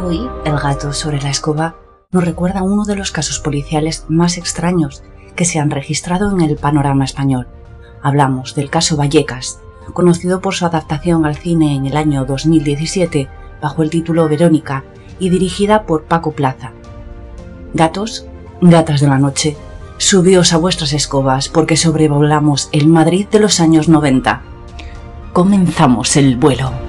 Hoy, el gato sobre la escoba nos recuerda uno de los casos policiales más extraños que se han registrado en el panorama español. Hablamos del caso Vallecas, conocido por su adaptación al cine en el año 2017 bajo el título Verónica y dirigida por Paco Plaza. Gatos, gatas de la noche, subíos a vuestras escobas porque sobrevolamos el Madrid de los años 90. Comenzamos el vuelo.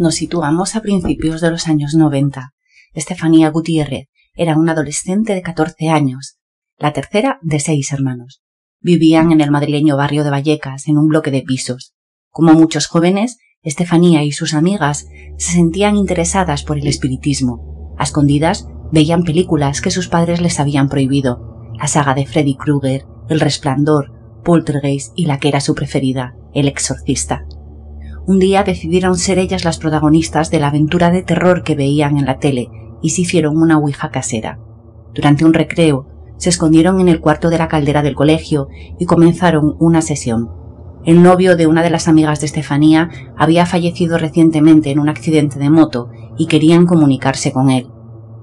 Nos situamos a principios de los años 90. Estefanía Gutiérrez era una adolescente de 14 años, la tercera de seis hermanos. Vivían en el madrileño barrio de Vallecas, en un bloque de pisos. Como muchos jóvenes, Estefanía y sus amigas se sentían interesadas por el espiritismo. A escondidas veían películas que sus padres les habían prohibido, la saga de Freddy Krueger, El Resplandor, Poltergeist y la que era su preferida, El Exorcista. Un día decidieron ser ellas las protagonistas de la aventura de terror que veían en la tele y se hicieron una ouija casera. Durante un recreo, se escondieron en el cuarto de la caldera del colegio y comenzaron una sesión. El novio de una de las amigas de Estefanía había fallecido recientemente en un accidente de moto y querían comunicarse con él.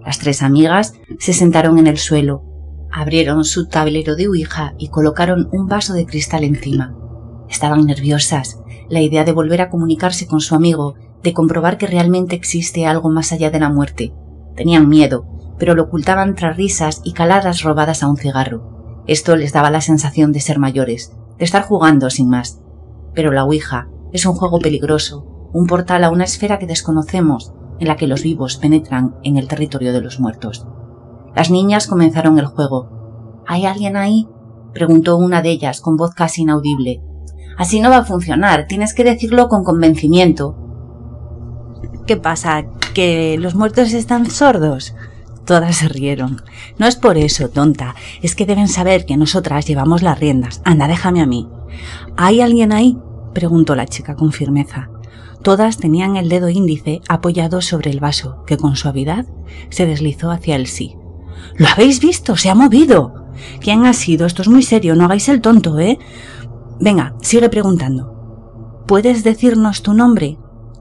Las tres amigas se sentaron en el suelo, abrieron su tablero de ouija y colocaron un vaso de cristal encima. Estaban nerviosas, la idea de volver a comunicarse con su amigo, de comprobar que realmente existe algo más allá de la muerte. Tenían miedo, pero lo ocultaban tras risas y caladas robadas a un cigarro. Esto les daba la sensación de ser mayores, de estar jugando sin más. Pero la Ouija es un juego peligroso, un portal a una esfera que desconocemos, en la que los vivos penetran en el territorio de los muertos. Las niñas comenzaron el juego. ¿Hay alguien ahí? preguntó una de ellas con voz casi inaudible, Así no va a funcionar, tienes que decirlo con convencimiento. ¿Qué pasa? ¿Que los muertos están sordos? Todas se rieron. No es por eso, tonta. Es que deben saber que nosotras llevamos las riendas. Anda, déjame a mí. ¿Hay alguien ahí? preguntó la chica con firmeza. Todas tenían el dedo índice apoyado sobre el vaso, que con suavidad se deslizó hacia el sí. ¿Lo habéis visto? Se ha movido. ¿Quién ha sido? Esto es muy serio. No hagáis el tonto, ¿eh? Venga, sigue preguntando. ¿Puedes decirnos tu nombre?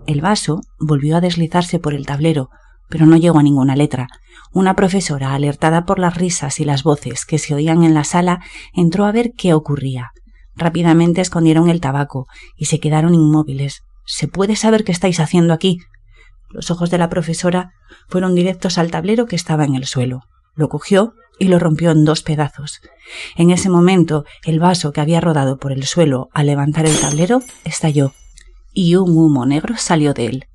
El vaso volvió a deslizarse por el tablero, pero no llegó a ninguna letra. Una profesora, alertada por las risas y las voces que se oían en la sala, entró a ver qué ocurría. Rápidamente escondieron el tabaco y se quedaron inmóviles. ¿Se puede saber qué estáis haciendo aquí? Los ojos de la profesora fueron directos al tablero que estaba en el suelo. Lo cogió y lo rompió en dos pedazos. En ese momento, el vaso que había rodado por el suelo al levantar el tablero estalló, y un humo negro salió de él.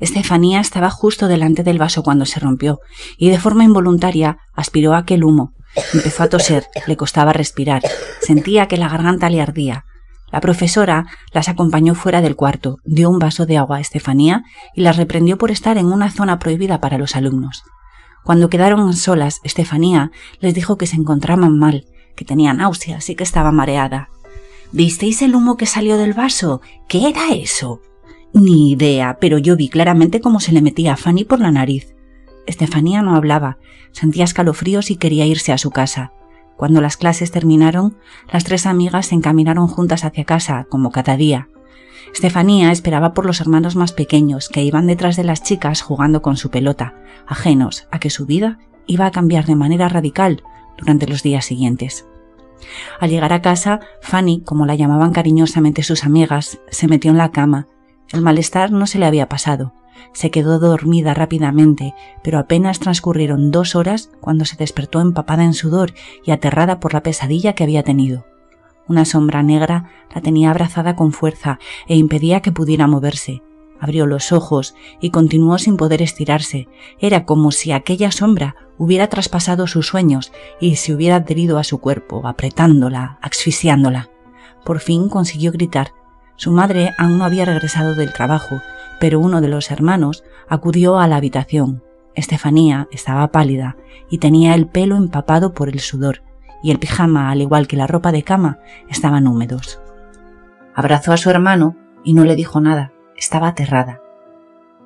Estefanía estaba justo delante del vaso cuando se rompió, y de forma involuntaria aspiró aquel humo. Empezó a toser, le costaba respirar, sentía que la garganta le ardía. La profesora las acompañó fuera del cuarto, dio un vaso de agua a Estefanía y las reprendió por estar en una zona prohibida para los alumnos. Cuando quedaron solas, Estefanía les dijo que se encontraban mal, que tenía náuseas y que estaba mareada. ¿Visteis el humo que salió del vaso? ¿Qué era eso? Ni idea, pero yo vi claramente cómo se le metía a Fanny por la nariz. Estefanía no hablaba, sentía escalofríos y quería irse a su casa. Cuando las clases terminaron, las tres amigas se encaminaron juntas hacia casa, como cada día. Estefanía esperaba por los hermanos más pequeños que iban detrás de las chicas jugando con su pelota, ajenos a que su vida iba a cambiar de manera radical durante los días siguientes. Al llegar a casa, Fanny, como la llamaban cariñosamente sus amigas, se metió en la cama. El malestar no se le había pasado. Se quedó dormida rápidamente, pero apenas transcurrieron dos horas cuando se despertó empapada en sudor y aterrada por la pesadilla que había tenido. Una sombra negra la tenía abrazada con fuerza e impedía que pudiera moverse. Abrió los ojos y continuó sin poder estirarse. Era como si aquella sombra hubiera traspasado sus sueños y se hubiera adherido a su cuerpo, apretándola, asfixiándola. Por fin consiguió gritar. Su madre aún no había regresado del trabajo, pero uno de los hermanos acudió a la habitación. Estefanía estaba pálida y tenía el pelo empapado por el sudor y el pijama, al igual que la ropa de cama, estaban húmedos. Abrazó a su hermano y no le dijo nada, estaba aterrada.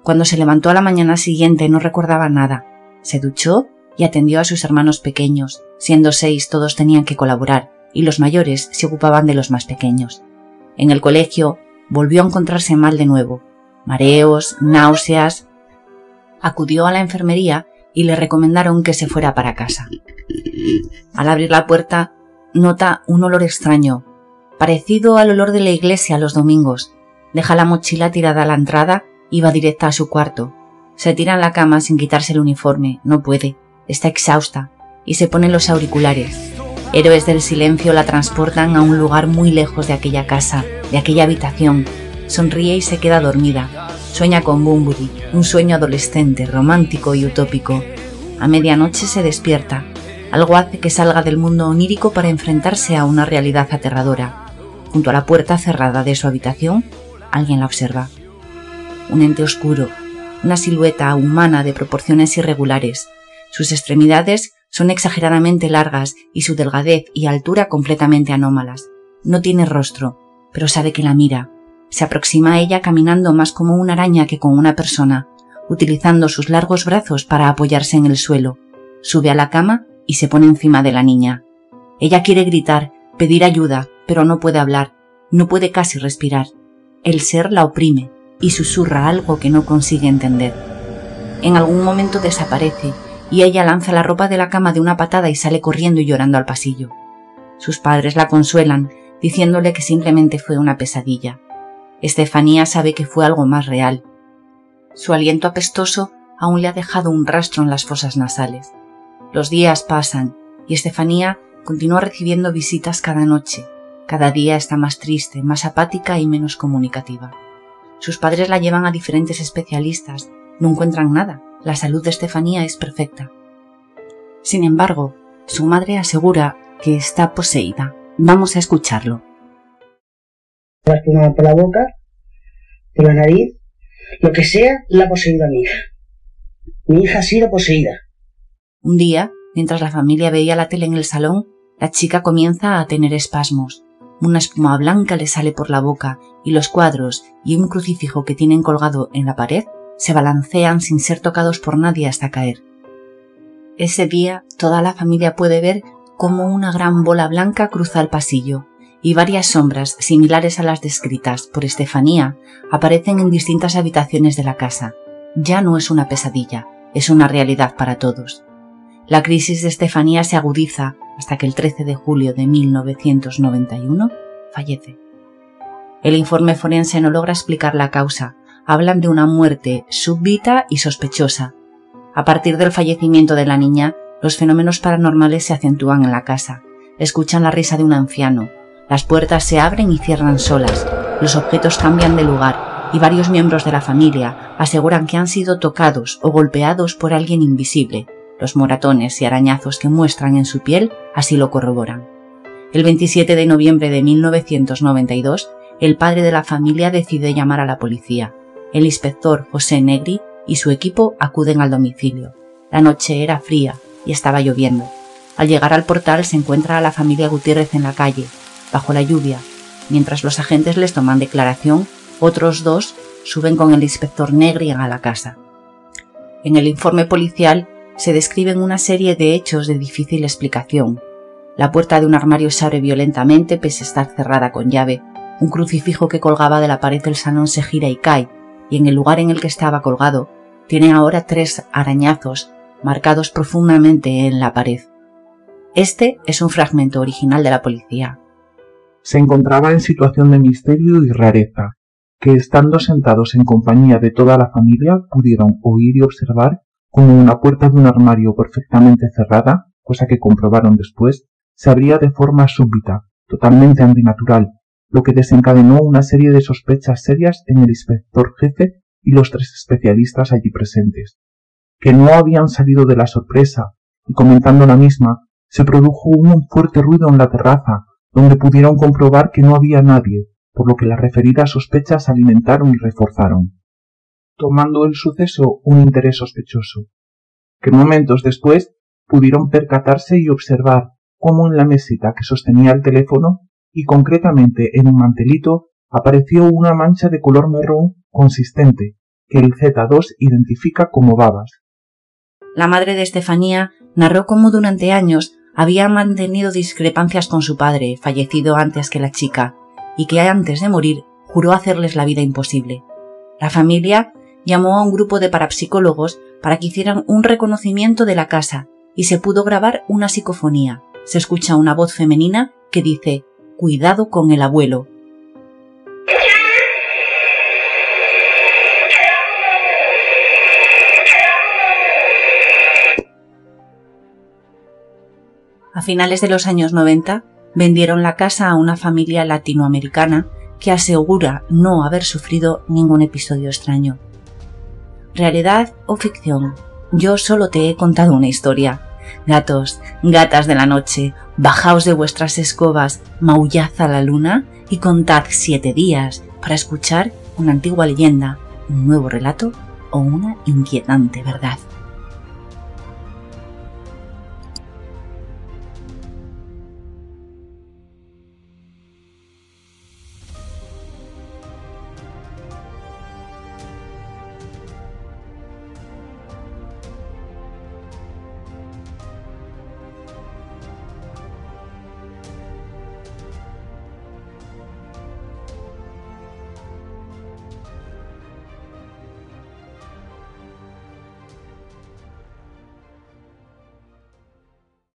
Cuando se levantó a la mañana siguiente no recordaba nada. Se duchó y atendió a sus hermanos pequeños. Siendo seis todos tenían que colaborar y los mayores se ocupaban de los más pequeños. En el colegio volvió a encontrarse mal de nuevo. mareos, náuseas. Acudió a la enfermería y le recomendaron que se fuera para casa. Al abrir la puerta, nota un olor extraño, parecido al olor de la iglesia los domingos. Deja la mochila tirada a la entrada y va directa a su cuarto. Se tira en la cama sin quitarse el uniforme. No puede. Está exhausta. Y se pone los auriculares. Héroes del silencio la transportan a un lugar muy lejos de aquella casa, de aquella habitación. Sonríe y se queda dormida. Sueña con Bumburi, un sueño adolescente, romántico y utópico. A medianoche se despierta. Algo hace que salga del mundo onírico para enfrentarse a una realidad aterradora. Junto a la puerta cerrada de su habitación, alguien la observa. Un ente oscuro, una silueta humana de proporciones irregulares. Sus extremidades son exageradamente largas y su delgadez y altura completamente anómalas. No tiene rostro, pero sabe que la mira. Se aproxima a ella caminando más como una araña que como una persona, utilizando sus largos brazos para apoyarse en el suelo. Sube a la cama y se pone encima de la niña. Ella quiere gritar, pedir ayuda, pero no puede hablar, no puede casi respirar. El ser la oprime y susurra algo que no consigue entender. En algún momento desaparece y ella lanza la ropa de la cama de una patada y sale corriendo y llorando al pasillo. Sus padres la consuelan, diciéndole que simplemente fue una pesadilla. Estefanía sabe que fue algo más real. Su aliento apestoso aún le ha dejado un rastro en las fosas nasales. Los días pasan y Estefanía continúa recibiendo visitas cada noche. Cada día está más triste, más apática y menos comunicativa. Sus padres la llevan a diferentes especialistas. No encuentran nada. La salud de Estefanía es perfecta. Sin embargo, su madre asegura que está poseída. Vamos a escucharlo. por la boca, por la nariz, lo que sea, la ha poseído a mi hija. Mi hija ha sido poseída. Un día, mientras la familia veía la tele en el salón, la chica comienza a tener espasmos. Una espuma blanca le sale por la boca y los cuadros y un crucifijo que tienen colgado en la pared se balancean sin ser tocados por nadie hasta caer. Ese día toda la familia puede ver cómo una gran bola blanca cruza el pasillo y varias sombras similares a las descritas por Estefanía aparecen en distintas habitaciones de la casa. Ya no es una pesadilla, es una realidad para todos. La crisis de Estefanía se agudiza hasta que el 13 de julio de 1991 fallece. El informe forense no logra explicar la causa, hablan de una muerte súbita y sospechosa. A partir del fallecimiento de la niña, los fenómenos paranormales se acentúan en la casa. Escuchan la risa de un anciano. Las puertas se abren y cierran solas. Los objetos cambian de lugar y varios miembros de la familia aseguran que han sido tocados o golpeados por alguien invisible, los moratones y arañazos que muestran en su piel así lo corroboran. El 27 de noviembre de 1992, el padre de la familia decide llamar a la policía. El inspector José Negri y su equipo acuden al domicilio. La noche era fría y estaba lloviendo. Al llegar al portal se encuentra a la familia Gutiérrez en la calle, bajo la lluvia. Mientras los agentes les toman declaración, otros dos suben con el inspector Negri a la casa. En el informe policial se describen una serie de hechos de difícil explicación. La puerta de un armario se abre violentamente pese a estar cerrada con llave. Un crucifijo que colgaba de la pared del salón se gira y cae, y en el lugar en el que estaba colgado tiene ahora tres arañazos marcados profundamente en la pared. Este es un fragmento original de la policía. Se encontraba en situación de misterio y rareza, que estando sentados en compañía de toda la familia pudieron oír y observar como una puerta de un armario perfectamente cerrada, cosa que comprobaron después, se abría de forma súbita, totalmente antinatural, lo que desencadenó una serie de sospechas serias en el inspector jefe y los tres especialistas allí presentes, que no habían salido de la sorpresa, y comentando la misma, se produjo un fuerte ruido en la terraza, donde pudieron comprobar que no había nadie, por lo que las referidas sospechas alimentaron y reforzaron tomando el suceso un interés sospechoso, que momentos después pudieron percatarse y observar cómo en la mesita que sostenía el teléfono y concretamente en un mantelito apareció una mancha de color marrón consistente que el Z2 identifica como babas. La madre de Estefanía narró cómo durante años había mantenido discrepancias con su padre, fallecido antes que la chica, y que antes de morir juró hacerles la vida imposible. La familia llamó a un grupo de parapsicólogos para que hicieran un reconocimiento de la casa y se pudo grabar una psicofonía. Se escucha una voz femenina que dice Cuidado con el abuelo. A finales de los años 90 vendieron la casa a una familia latinoamericana que asegura no haber sufrido ningún episodio extraño. ¿Realidad o ficción? Yo solo te he contado una historia. Gatos, gatas de la noche, bajaos de vuestras escobas, maullad a la luna y contad siete días para escuchar una antigua leyenda, un nuevo relato o una inquietante verdad.